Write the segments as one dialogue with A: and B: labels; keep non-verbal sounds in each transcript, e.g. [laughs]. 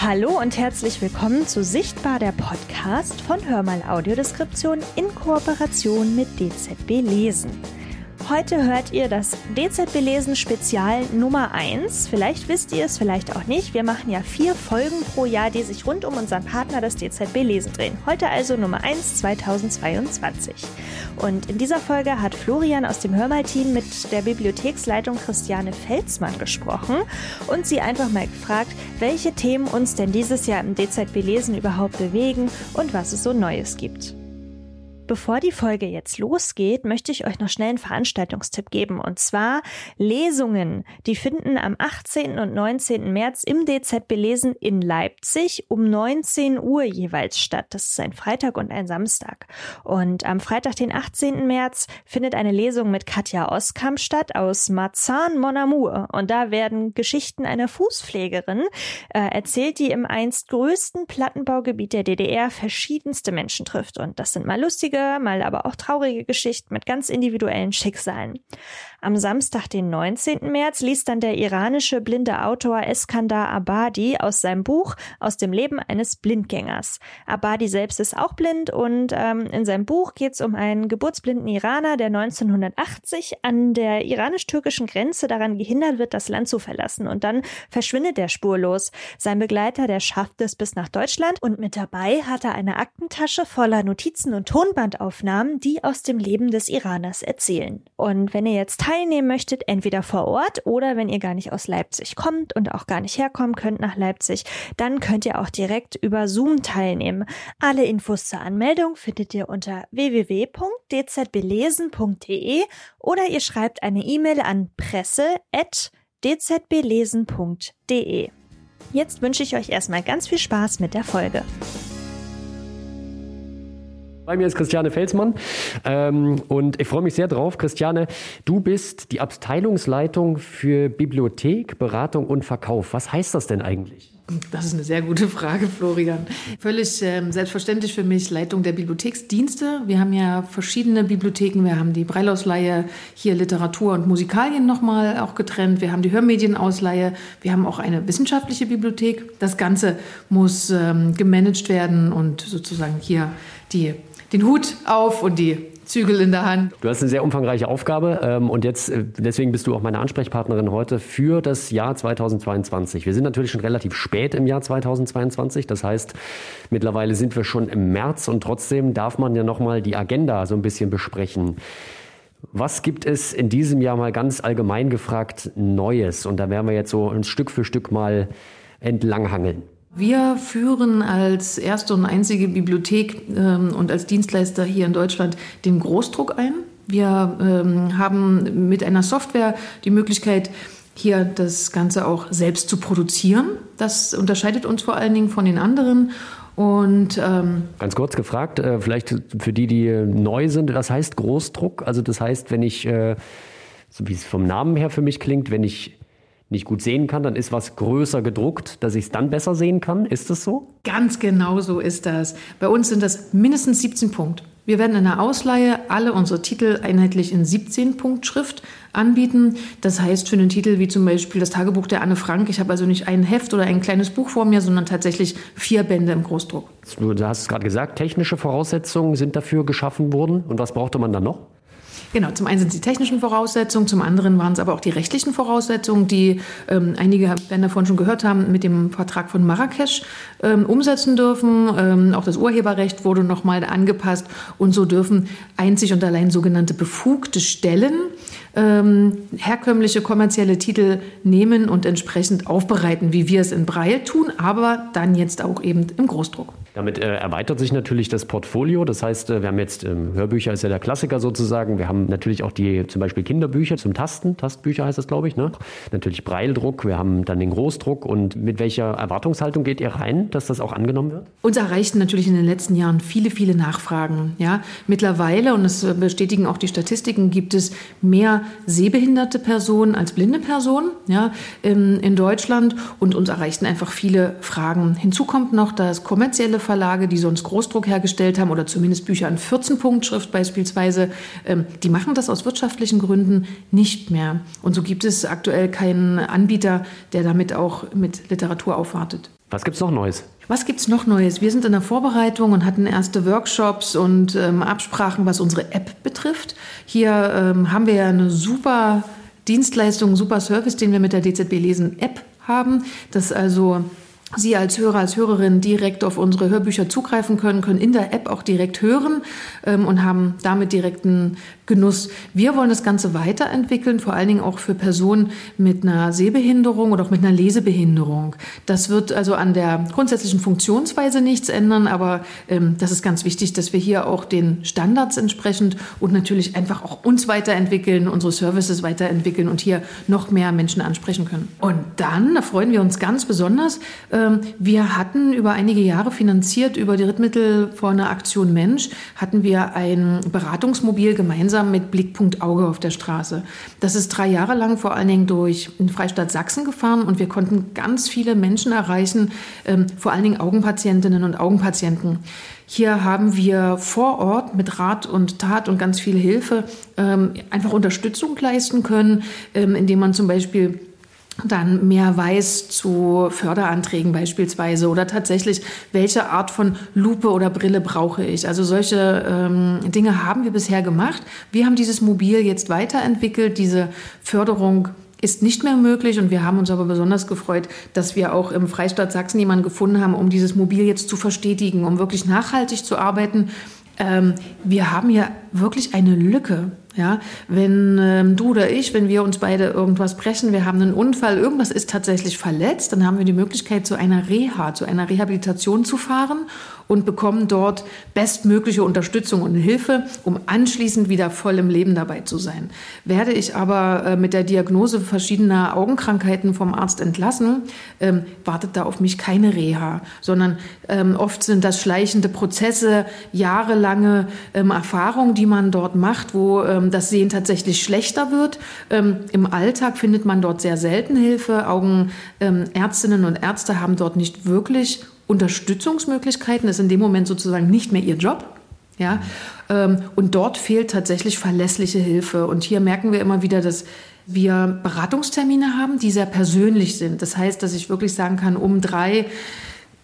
A: Hallo und herzlich willkommen zu Sichtbar der Podcast von Hörmal Audiodeskription in Kooperation mit DZB Lesen. Heute hört ihr das DZB Lesen Spezial Nummer 1. Vielleicht wisst ihr es, vielleicht auch nicht. Wir machen ja vier Folgen pro Jahr, die sich rund um unseren Partner, das DZB Lesen, drehen. Heute also Nummer 1 2022. Und in dieser Folge hat Florian aus dem Hörmal-Team mit der Bibliotheksleitung Christiane Felsmann gesprochen und sie einfach mal gefragt, welche Themen uns denn dieses Jahr im DZB Lesen überhaupt bewegen und was es so Neues gibt. Bevor die Folge jetzt losgeht, möchte ich euch noch schnell einen Veranstaltungstipp geben. Und zwar Lesungen. Die finden am 18. und 19. März im DZB Lesen in Leipzig um 19 Uhr jeweils statt. Das ist ein Freitag und ein Samstag. Und am Freitag, den 18. März, findet eine Lesung mit Katja Oskamp statt aus Marzahn Mon Amour. Und da werden Geschichten einer Fußpflegerin äh, erzählt, die im einst größten Plattenbaugebiet der DDR verschiedenste Menschen trifft. Und das sind mal lustige lustige, mal aber auch traurige Geschichten mit ganz individuellen Schicksalen. Am Samstag, den 19. März, liest dann der iranische blinde Autor Eskandar Abadi aus seinem Buch Aus dem Leben eines Blindgängers. Abadi selbst ist auch blind und ähm, in seinem Buch geht es um einen geburtsblinden Iraner, der 1980 an der iranisch-türkischen Grenze daran gehindert wird, das Land zu verlassen. Und dann verschwindet er spurlos. Sein Begleiter, der schafft es bis nach Deutschland und mit dabei hat er eine Aktentasche voller Notizen und Tonbandaufnahmen, die aus dem Leben des Iraners erzählen. Und wenn ihr jetzt teilnehmen möchtet, entweder vor Ort oder wenn ihr gar nicht aus Leipzig kommt und auch gar nicht herkommen könnt nach Leipzig, dann könnt ihr auch direkt über Zoom teilnehmen. Alle Infos zur Anmeldung findet ihr unter www.dzbelesen.de oder ihr schreibt eine E-Mail an presse@dzbelesen.de. Jetzt wünsche ich euch erstmal ganz viel Spaß mit der Folge.
B: Bei mir ist Christiane Felsmann ähm, und ich freue mich sehr drauf. Christiane, du bist die Abteilungsleitung für Bibliothek, Beratung und Verkauf. Was heißt das denn eigentlich?
C: Das ist eine sehr gute Frage, Florian. Völlig ähm, selbstverständlich für mich Leitung der Bibliotheksdienste. Wir haben ja verschiedene Bibliotheken. Wir haben die Breilausleihe, hier Literatur und Musikalien nochmal auch getrennt. Wir haben die Hörmedienausleihe. Wir haben auch eine wissenschaftliche Bibliothek. Das Ganze muss ähm, gemanagt werden und sozusagen hier die den Hut auf und die Zügel in der Hand.
B: Du hast eine sehr umfangreiche Aufgabe ähm, und jetzt äh, deswegen bist du auch meine Ansprechpartnerin heute für das Jahr 2022. Wir sind natürlich schon relativ spät im Jahr 2022, das heißt mittlerweile sind wir schon im März und trotzdem darf man ja noch mal die Agenda so ein bisschen besprechen. Was gibt es in diesem Jahr mal ganz allgemein gefragt Neues? Und da werden wir jetzt so ein Stück für Stück mal entlanghangeln.
C: Wir führen als erste und einzige Bibliothek ähm, und als Dienstleister hier in Deutschland den Großdruck ein. Wir ähm, haben mit einer Software die Möglichkeit, hier das Ganze auch selbst zu produzieren. Das unterscheidet uns vor allen Dingen von den anderen. Und
B: ähm, ganz kurz gefragt, äh, vielleicht für die, die neu sind, was heißt Großdruck? Also das heißt, wenn ich, äh, so wie es vom Namen her für mich klingt, wenn ich nicht gut sehen kann, dann ist was größer gedruckt, dass ich es dann besser sehen kann. Ist das so?
C: Ganz genau so ist das. Bei uns sind das mindestens 17 Punkte. Wir werden in der Ausleihe alle unsere Titel einheitlich in 17-Punkt-Schrift anbieten. Das heißt für einen Titel wie zum Beispiel das Tagebuch der Anne Frank, ich habe also nicht ein Heft oder ein kleines Buch vor mir, sondern tatsächlich vier Bände im Großdruck.
B: Du hast es gerade gesagt, technische Voraussetzungen sind dafür geschaffen worden. Und was brauchte man dann noch?
C: Genau, zum einen sind es die technischen Voraussetzungen, zum anderen waren es aber auch die rechtlichen Voraussetzungen, die ähm, einige werden davon schon gehört haben, mit dem Vertrag von Marrakesch ähm, umsetzen dürfen. Ähm, auch das Urheberrecht wurde nochmal angepasst und so dürfen einzig und allein sogenannte befugte Stellen ähm, herkömmliche kommerzielle Titel nehmen und entsprechend aufbereiten, wie wir es in Braille tun, aber dann jetzt auch eben im Großdruck.
B: Damit äh, erweitert sich natürlich das Portfolio. Das heißt, äh, wir haben jetzt ähm, Hörbücher ist ja der Klassiker sozusagen. Wir haben natürlich auch die zum Beispiel Kinderbücher zum Tasten, Tastbücher heißt das, glaube ich. Ne? Natürlich Breildruck. Wir haben dann den Großdruck. Und mit welcher Erwartungshaltung geht ihr rein, dass das auch angenommen wird?
C: Uns erreichten natürlich in den letzten Jahren viele, viele Nachfragen. Ja, mittlerweile und das bestätigen auch die Statistiken, gibt es mehr sehbehinderte Personen als blinde Personen. Ja, in, in Deutschland und uns erreichten einfach viele Fragen. Hinzu kommt noch das kommerzielle Verlage, die sonst Großdruck hergestellt haben oder zumindest Bücher in 14-Punkt-Schrift beispielsweise, ähm, die machen das aus wirtschaftlichen Gründen nicht mehr. Und so gibt es aktuell keinen Anbieter, der damit auch mit Literatur aufwartet.
B: Was gibt's noch Neues?
C: Was gibt's noch Neues? Wir sind in der Vorbereitung und hatten erste Workshops und ähm, Absprachen, was unsere App betrifft. Hier ähm, haben wir ja eine super Dienstleistung, super Service, den wir mit der DZB Lesen App haben. Das also Sie als Hörer, als Hörerin direkt auf unsere Hörbücher zugreifen können, können in der App auch direkt hören ähm, und haben damit direkten Genuss. Wir wollen das Ganze weiterentwickeln, vor allen Dingen auch für Personen mit einer Sehbehinderung oder auch mit einer Lesebehinderung. Das wird also an der grundsätzlichen Funktionsweise nichts ändern, aber ähm, das ist ganz wichtig, dass wir hier auch den Standards entsprechend und natürlich einfach auch uns weiterentwickeln, unsere Services weiterentwickeln und hier noch mehr Menschen ansprechen können. Und dann, da freuen wir uns ganz besonders, ähm, wir hatten über einige Jahre finanziert über die Drittmittel von einer Aktion Mensch, hatten wir ein Beratungsmobil gemeinsam mit Blickpunkt Auge auf der Straße. Das ist drei Jahre lang vor allen Dingen durch den Freistaat Sachsen gefahren und wir konnten ganz viele Menschen erreichen, ähm, vor allen Dingen Augenpatientinnen und Augenpatienten. Hier haben wir vor Ort mit Rat und Tat und ganz viel Hilfe ähm, einfach Unterstützung leisten können, indem man zum Beispiel dann mehr weiß zu Förderanträgen beispielsweise oder tatsächlich, welche Art von Lupe oder Brille brauche ich. Also solche ähm, Dinge haben wir bisher gemacht. Wir haben dieses Mobil jetzt weiterentwickelt. Diese Förderung ist nicht mehr möglich und wir haben uns aber besonders gefreut, dass wir auch im Freistaat Sachsen jemanden gefunden haben, um dieses Mobil jetzt zu verstetigen, um wirklich nachhaltig zu arbeiten. Ähm, wir haben hier wirklich eine Lücke ja, wenn ähm, du oder ich, wenn wir uns beide irgendwas brechen, wir haben einen Unfall, irgendwas ist tatsächlich verletzt, dann haben wir die Möglichkeit, zu einer Reha, zu einer Rehabilitation zu fahren und bekommen dort bestmögliche Unterstützung und Hilfe, um anschließend wieder voll im Leben dabei zu sein. Werde ich aber äh, mit der Diagnose verschiedener Augenkrankheiten vom Arzt entlassen, ähm, wartet da auf mich keine Reha, sondern ähm, oft sind das schleichende Prozesse, jahrelange ähm, Erfahrungen, die man dort macht, wo ähm, das Sehen tatsächlich schlechter wird. Ähm, Im Alltag findet man dort sehr selten Hilfe. Augenärztinnen und Ärzte haben dort nicht wirklich Unterstützungsmöglichkeiten ist in dem Moment sozusagen nicht mehr ihr Job. Ja? Ähm, und dort fehlt tatsächlich verlässliche Hilfe. Und hier merken wir immer wieder, dass wir Beratungstermine haben, die sehr persönlich sind. Das heißt, dass ich wirklich sagen kann, um drei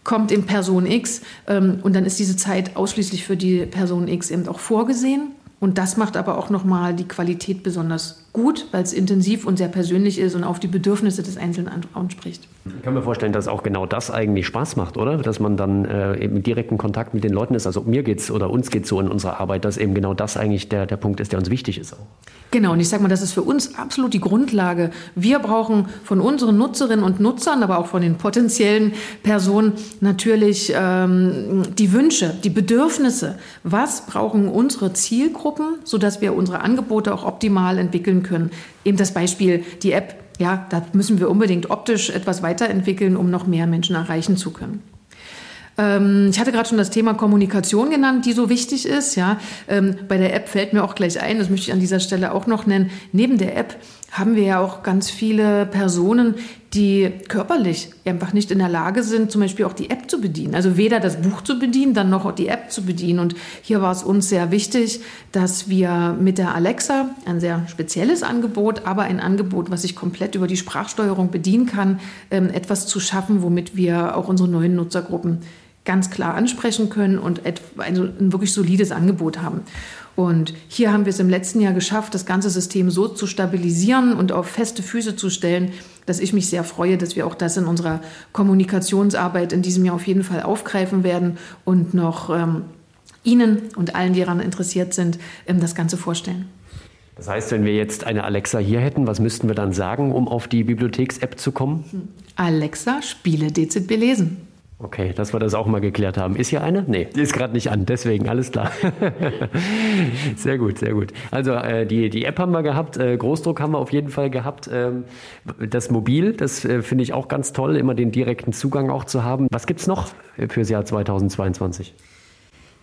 C: kommt in Person X ähm, und dann ist diese Zeit ausschließlich für die Person X eben auch vorgesehen. Und das macht aber auch nochmal die Qualität besonders gut, weil es intensiv und sehr persönlich ist und auf die Bedürfnisse des Einzelnen anspricht.
B: Ich kann mir vorstellen, dass auch genau das eigentlich Spaß macht, oder? Dass man dann äh, eben direkten Kontakt mit den Leuten ist. Also mir geht's oder uns geht es so in unserer Arbeit, dass eben genau das eigentlich der, der Punkt ist, der uns wichtig ist. Auch.
C: Genau, und ich sage mal, das ist für uns absolut die Grundlage. Wir brauchen von unseren Nutzerinnen und Nutzern, aber auch von den potenziellen Personen natürlich ähm, die Wünsche, die Bedürfnisse. Was brauchen unsere Zielgruppen, sodass wir unsere Angebote auch optimal entwickeln können. Eben das Beispiel, die App, ja, da müssen wir unbedingt optisch etwas weiterentwickeln, um noch mehr Menschen erreichen zu können. Ähm, ich hatte gerade schon das Thema Kommunikation genannt, die so wichtig ist. Ja, ähm, bei der App fällt mir auch gleich ein, das möchte ich an dieser Stelle auch noch nennen. Neben der App haben wir ja auch ganz viele Personen, die körperlich einfach nicht in der Lage sind, zum Beispiel auch die App zu bedienen. Also weder das Buch zu bedienen, dann noch die App zu bedienen. Und hier war es uns sehr wichtig, dass wir mit der Alexa ein sehr spezielles Angebot, aber ein Angebot, was ich komplett über die Sprachsteuerung bedienen kann, ähm, etwas zu schaffen, womit wir auch unsere neuen Nutzergruppen ganz klar ansprechen können und ein wirklich solides Angebot haben. Und hier haben wir es im letzten Jahr geschafft, das ganze System so zu stabilisieren und auf feste Füße zu stellen, dass ich mich sehr freue, dass wir auch das in unserer Kommunikationsarbeit in diesem Jahr auf jeden Fall aufgreifen werden und noch ähm, Ihnen und allen, die daran interessiert sind, ähm, das Ganze vorstellen.
B: Das heißt, wenn wir jetzt eine Alexa hier hätten, was müssten wir dann sagen, um auf die Bibliotheks-App zu kommen?
C: Alexa, spiele DZB lesen.
B: Okay, dass wir das auch mal geklärt haben. Ist hier eine? Nee, ist gerade nicht an, deswegen, alles klar. [laughs] sehr gut, sehr gut. Also äh, die, die App haben wir gehabt, äh, Großdruck haben wir auf jeden Fall gehabt. Ähm, das Mobil, das äh, finde ich auch ganz toll, immer den direkten Zugang auch zu haben. Was gibt es noch fürs Jahr 2022?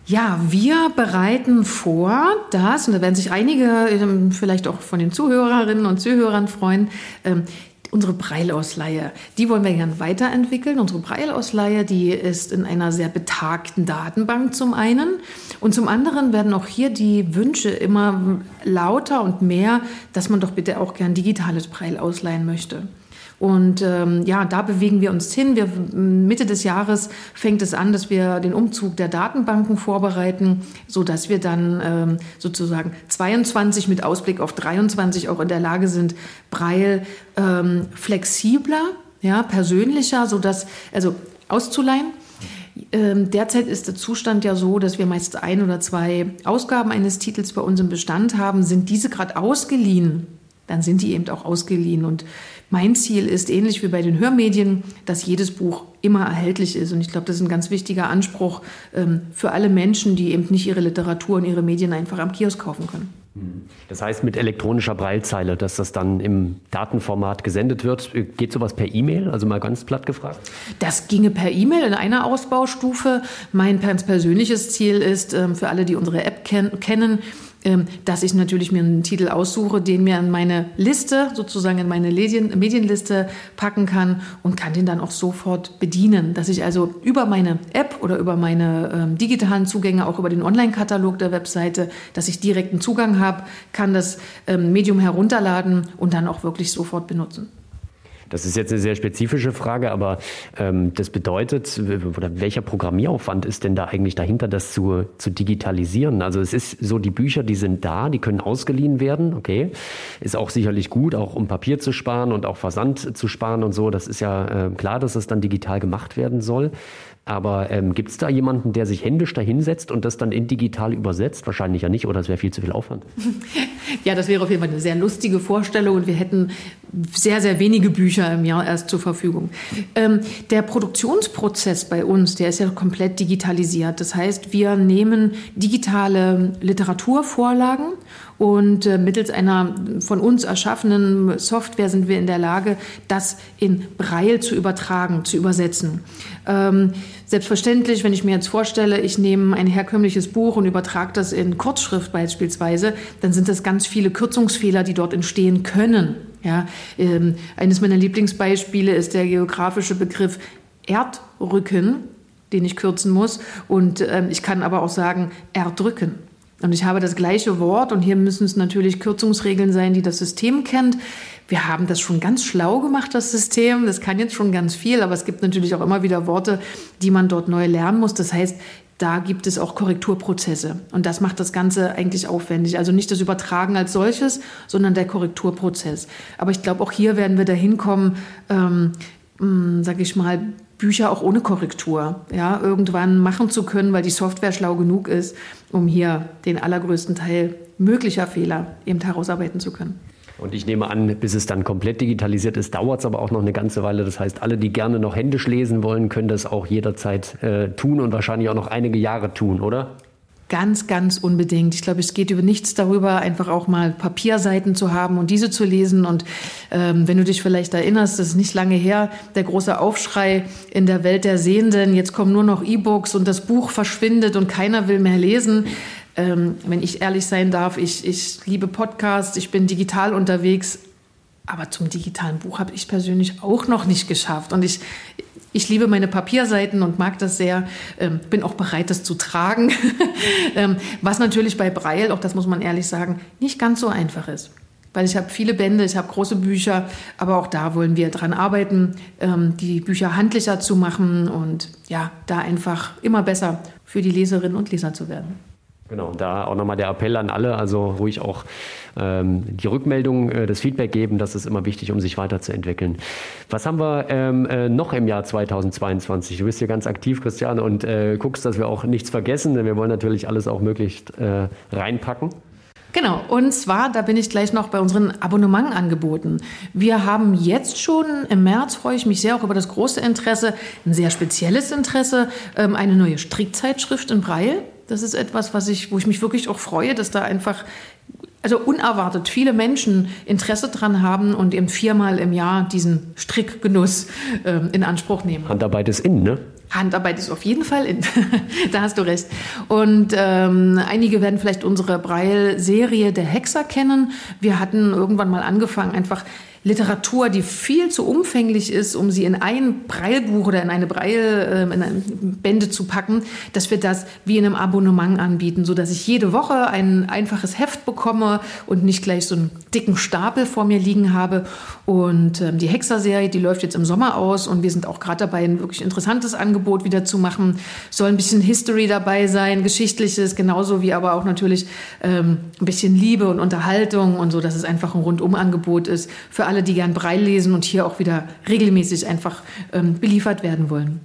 C: Ja, wir bereiten vor, dass, und da werden sich einige ähm, vielleicht auch von den Zuhörerinnen und Zuhörern freuen, ähm, Unsere Breilausleihe, die wollen wir gerne weiterentwickeln. Unsere Breilausleihe, die ist in einer sehr betagten Datenbank zum einen. Und zum anderen werden auch hier die Wünsche immer lauter und mehr, dass man doch bitte auch gern digitales Breil ausleihen möchte. Und ähm, ja, da bewegen wir uns hin. Wir, Mitte des Jahres fängt es an, dass wir den Umzug der Datenbanken vorbereiten, so dass wir dann ähm, sozusagen 22 mit Ausblick auf 23 auch in der Lage sind, Braille ähm, flexibler, ja, persönlicher, so also auszuleihen. Ähm, derzeit ist der Zustand ja so, dass wir meist ein oder zwei Ausgaben eines Titels bei uns im Bestand haben. Sind diese gerade ausgeliehen, dann sind die eben auch ausgeliehen. Und mein Ziel ist, ähnlich wie bei den Hörmedien, dass jedes Buch immer erhältlich ist. Und ich glaube, das ist ein ganz wichtiger Anspruch ähm, für alle Menschen, die eben nicht ihre Literatur und ihre Medien einfach am Kiosk kaufen können.
B: Das heißt mit elektronischer Breilzeile, dass das dann im Datenformat gesendet wird. Geht sowas per E-Mail? Also mal ganz platt gefragt.
C: Das ginge per E-Mail in einer Ausbaustufe. Mein persönliches Ziel ist, ähm, für alle, die unsere App kennen, ähm, dass ich natürlich mir einen Titel aussuche, den mir in meine Liste, sozusagen in meine Medien, Medienliste packen kann und kann den dann auch sofort bedienen. Dass ich also über meine App oder über meine ähm, digitalen Zugänge, auch über den Online-Katalog der Webseite, dass ich direkten Zugang habe, kann das ähm, Medium herunterladen und dann auch wirklich sofort benutzen.
B: Das ist jetzt eine sehr spezifische Frage, aber ähm, das bedeutet, oder welcher Programmieraufwand ist denn da eigentlich dahinter, das zu, zu digitalisieren? Also es ist so, die Bücher, die sind da, die können ausgeliehen werden, okay. Ist auch sicherlich gut, auch um Papier zu sparen und auch Versand zu sparen und so. Das ist ja äh, klar, dass es dann digital gemacht werden soll. Aber ähm, gibt es da jemanden, der sich händisch dahinsetzt und das dann in digital übersetzt? Wahrscheinlich ja nicht, oder es wäre viel zu viel Aufwand. [laughs]
C: Ja, das wäre auf jeden Fall eine sehr lustige Vorstellung und wir hätten sehr, sehr wenige Bücher im Jahr erst zur Verfügung. Ähm, der Produktionsprozess bei uns, der ist ja komplett digitalisiert. Das heißt, wir nehmen digitale Literaturvorlagen und äh, mittels einer von uns erschaffenen Software sind wir in der Lage, das in Braille zu übertragen, zu übersetzen. Ähm, selbstverständlich, wenn ich mir jetzt vorstelle, ich nehme ein herkömmliches Buch und übertrage das in Kurzschrift beispielsweise, dann sind das ganz viele Kürzungsfehler, die dort entstehen können. Ja, ähm, eines meiner Lieblingsbeispiele ist der geografische Begriff Erdrücken, den ich kürzen muss. Und ähm, ich kann aber auch sagen Erdrücken. Und ich habe das gleiche Wort und hier müssen es natürlich Kürzungsregeln sein, die das System kennt. Wir haben das schon ganz schlau gemacht, das System. Das kann jetzt schon ganz viel, aber es gibt natürlich auch immer wieder Worte, die man dort neu lernen muss. Das heißt, da gibt es auch Korrekturprozesse. Und das macht das Ganze eigentlich aufwendig. Also nicht das Übertragen als solches, sondern der Korrekturprozess. Aber ich glaube, auch hier werden wir dahin kommen, ähm, hm, sag ich mal, Bücher auch ohne Korrektur ja, irgendwann machen zu können, weil die Software schlau genug ist, um hier den allergrößten Teil möglicher Fehler eben herausarbeiten zu können.
B: Und ich nehme an, bis es dann komplett digitalisiert ist, dauert es aber auch noch eine ganze Weile. Das heißt, alle, die gerne noch händisch lesen wollen, können das auch jederzeit äh, tun und wahrscheinlich auch noch einige Jahre tun, oder?
C: Ganz, ganz unbedingt. Ich glaube, es geht über nichts darüber, einfach auch mal Papierseiten zu haben und diese zu lesen. Und ähm, wenn du dich vielleicht erinnerst, das ist nicht lange her, der große Aufschrei in der Welt der Sehenden, jetzt kommen nur noch E-Books und das Buch verschwindet und keiner will mehr lesen. Ähm, wenn ich ehrlich sein darf, ich, ich liebe Podcasts, ich bin digital unterwegs, aber zum digitalen Buch habe ich persönlich auch noch nicht geschafft. Und ich, ich liebe meine Papierseiten und mag das sehr, ähm, bin auch bereit, das zu tragen. [laughs] ähm, was natürlich bei Breil, auch das muss man ehrlich sagen, nicht ganz so einfach ist. Weil ich habe viele Bände, ich habe große Bücher, aber auch da wollen wir dran arbeiten, ähm, die Bücher handlicher zu machen und ja, da einfach immer besser für die Leserinnen und Leser zu werden.
B: Genau, da auch nochmal der Appell an alle, also ruhig auch ähm, die Rückmeldung, äh, das Feedback geben, das ist immer wichtig, um sich weiterzuentwickeln. Was haben wir ähm, äh, noch im Jahr 2022? Du bist hier ganz aktiv, Christian, und äh, guckst, dass wir auch nichts vergessen, denn wir wollen natürlich alles auch möglichst äh, reinpacken.
C: Genau, und zwar, da bin ich gleich noch bei unseren Abonnementangeboten. Wir haben jetzt schon im März, freue ich mich sehr auch über das große Interesse, ein sehr spezielles Interesse, ähm, eine neue Strickzeitschrift in Breil. Das ist etwas, was ich, wo ich mich wirklich auch freue, dass da einfach also unerwartet viele Menschen Interesse dran haben und eben viermal im Jahr diesen Strickgenuss äh, in Anspruch nehmen.
B: Handarbeit ist in, ne?
C: Handarbeit ist auf jeden Fall in. [laughs] da hast du recht. Und ähm, einige werden vielleicht unsere Breil-Serie der Hexer kennen. Wir hatten irgendwann mal angefangen, einfach Literatur, die viel zu umfänglich ist, um sie in ein Breilbuch oder in eine Breil, äh, in eine Bände zu packen, dass wir das wie in einem Abonnement anbieten, so dass ich jede Woche ein einfaches Heft bekomme und nicht gleich so einen dicken Stapel vor mir liegen habe. Und ähm, die Hexer-Serie, die läuft jetzt im Sommer aus und wir sind auch gerade dabei, ein wirklich interessantes Angebot wieder zu machen. Soll ein bisschen History dabei sein, geschichtliches, genauso wie aber auch natürlich ähm, ein bisschen Liebe und Unterhaltung und so, dass es einfach ein Rundumangebot ist für alle, die gern Breil lesen und hier auch wieder regelmäßig einfach ähm, beliefert werden wollen.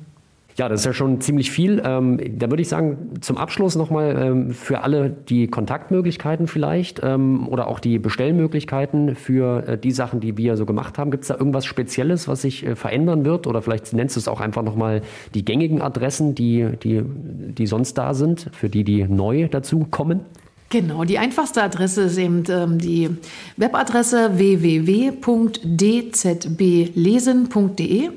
B: Ja, das ist ja schon ziemlich viel. Ähm, da würde ich sagen, zum Abschluss nochmal ähm, für alle die Kontaktmöglichkeiten vielleicht ähm, oder auch die Bestellmöglichkeiten für äh, die Sachen, die wir so gemacht haben. Gibt es da irgendwas Spezielles, was sich äh, verändern wird? Oder vielleicht nennst du es auch einfach nochmal die gängigen Adressen, die, die, die sonst da sind, für die, die neu dazu kommen?
C: Genau, die einfachste Adresse ist eben ähm, die Webadresse www.dzblesen.de.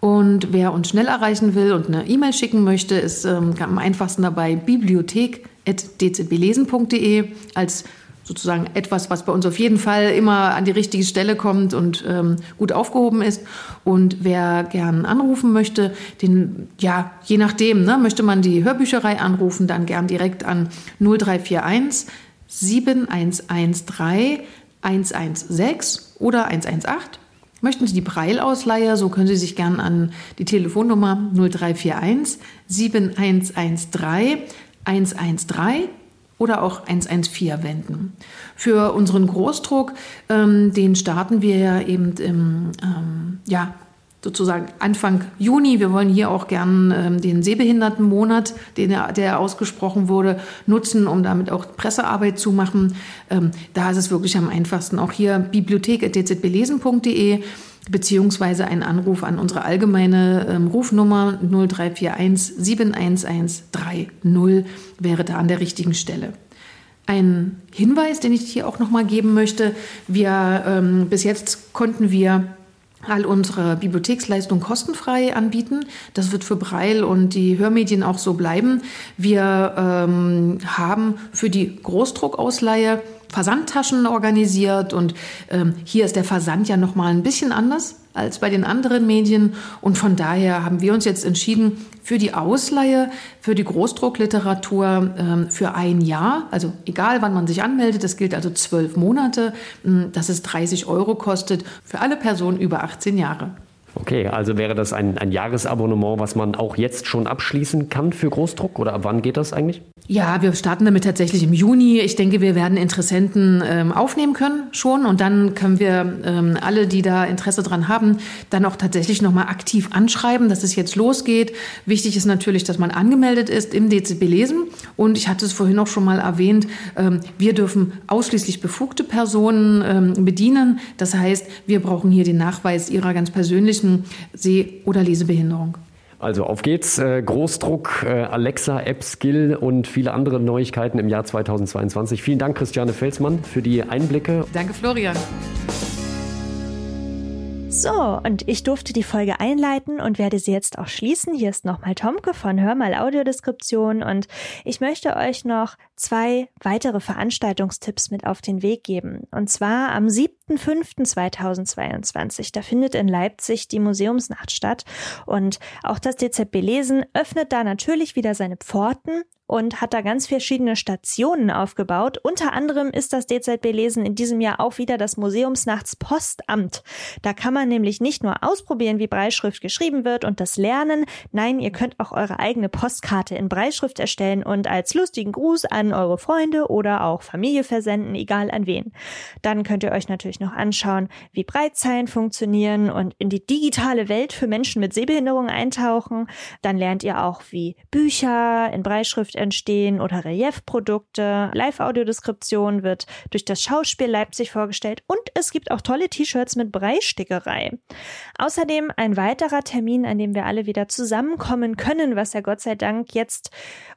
C: Und wer uns schnell erreichen will und eine E-Mail schicken möchte, ist ähm, am einfachsten dabei bibliothek.dzblesen.de als sozusagen etwas, was bei uns auf jeden Fall immer an die richtige Stelle kommt und ähm, gut aufgehoben ist. Und wer gern anrufen möchte, den, ja, je nachdem, ne, möchte man die Hörbücherei anrufen, dann gern direkt an 0341 7113 116 oder 118 Möchten Sie die Breilausleihe, so können Sie sich gern an die Telefonnummer 0341 7113 113 oder auch 114 wenden. Für unseren Großdruck, ähm, den starten wir ja eben im ähm, ja, sozusagen Anfang Juni. Wir wollen hier auch gern ähm, den Sehbehindertenmonat, den er, der ausgesprochen wurde, nutzen, um damit auch Pressearbeit zu machen. Ähm, da ist es wirklich am einfachsten. Auch hier bibliothek.dzblesen.de beziehungsweise ein Anruf an unsere allgemeine ähm, Rufnummer 0341 711 30 wäre da an der richtigen Stelle. Ein Hinweis, den ich hier auch noch mal geben möchte: Wir ähm, bis jetzt konnten wir all unsere Bibliotheksleistung kostenfrei anbieten. Das wird für Breil und die Hörmedien auch so bleiben. Wir ähm, haben für die Großdruckausleihe Versandtaschen organisiert und ähm, hier ist der Versand ja noch mal ein bisschen anders als bei den anderen Medien und von daher haben wir uns jetzt entschieden für die Ausleihe, für die Großdruckliteratur ähm, für ein Jahr, also egal wann man sich anmeldet, das gilt also zwölf Monate, ähm, dass es 30 Euro kostet für alle Personen über 18 Jahre.
B: Okay, also wäre das ein, ein Jahresabonnement, was man auch jetzt schon abschließen kann für Großdruck oder ab wann geht das eigentlich?
C: Ja, wir starten damit tatsächlich im Juni. Ich denke, wir werden Interessenten ähm, aufnehmen können schon und dann können wir ähm, alle, die da Interesse dran haben, dann auch tatsächlich nochmal aktiv anschreiben, dass es jetzt losgeht. Wichtig ist natürlich, dass man angemeldet ist im DCB Lesen und ich hatte es vorhin auch schon mal erwähnt, ähm, wir dürfen ausschließlich befugte Personen ähm, bedienen. Das heißt, wir brauchen hier den Nachweis ihrer ganz persönlichen Seh- oder Lesebehinderung.
B: Also auf geht's. Äh, Großdruck, äh, Alexa, App Skill und viele andere Neuigkeiten im Jahr 2022. Vielen Dank, Christiane Felsmann, für die Einblicke.
C: Danke, Florian.
A: So, und ich durfte die Folge einleiten und werde sie jetzt auch schließen. Hier ist nochmal Tomke von Hör mal Audiodeskription und ich möchte euch noch zwei weitere Veranstaltungstipps mit auf den Weg geben. Und zwar am 7.5.2022. Da findet in Leipzig die Museumsnacht statt und auch das DZB Lesen öffnet da natürlich wieder seine Pforten und hat da ganz verschiedene Stationen aufgebaut. Unter anderem ist das DZB Lesen in diesem Jahr auch wieder das Museumsnachtspostamt. Da kann man nämlich nicht nur ausprobieren, wie Breitschrift geschrieben wird und das lernen. Nein, ihr könnt auch eure eigene Postkarte in Breitschrift erstellen und als lustigen Gruß an eure Freunde oder auch Familie versenden, egal an wen. Dann könnt ihr euch natürlich noch anschauen, wie Breitzeilen funktionieren und in die digitale Welt für Menschen mit Sehbehinderung eintauchen. Dann lernt ihr auch, wie Bücher in Breitschrift entstehen oder Reliefprodukte. Live-Audiodeskription wird durch das Schauspiel Leipzig vorgestellt und es gibt auch tolle T-Shirts mit Breistickerei. Außerdem ein weiterer Termin, an dem wir alle wieder zusammenkommen können, was ja Gott sei Dank jetzt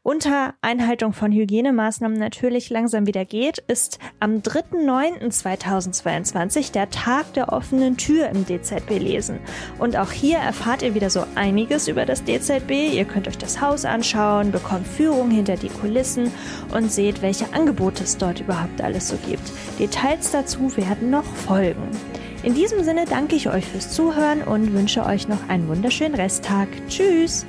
A: unter Einhaltung von Hygienemaßnahmen natürlich langsam wieder geht, ist am 3.9.2022 der Tag der offenen Tür im DZB lesen. Und auch hier erfahrt ihr wieder so einiges über das DZB. Ihr könnt euch das Haus anschauen, bekommt Führung hinter die Kulissen und seht, welche Angebote es dort überhaupt alles so gibt. Details dazu werden noch folgen. In diesem Sinne danke ich euch fürs Zuhören und wünsche euch noch einen wunderschönen Resttag. Tschüss!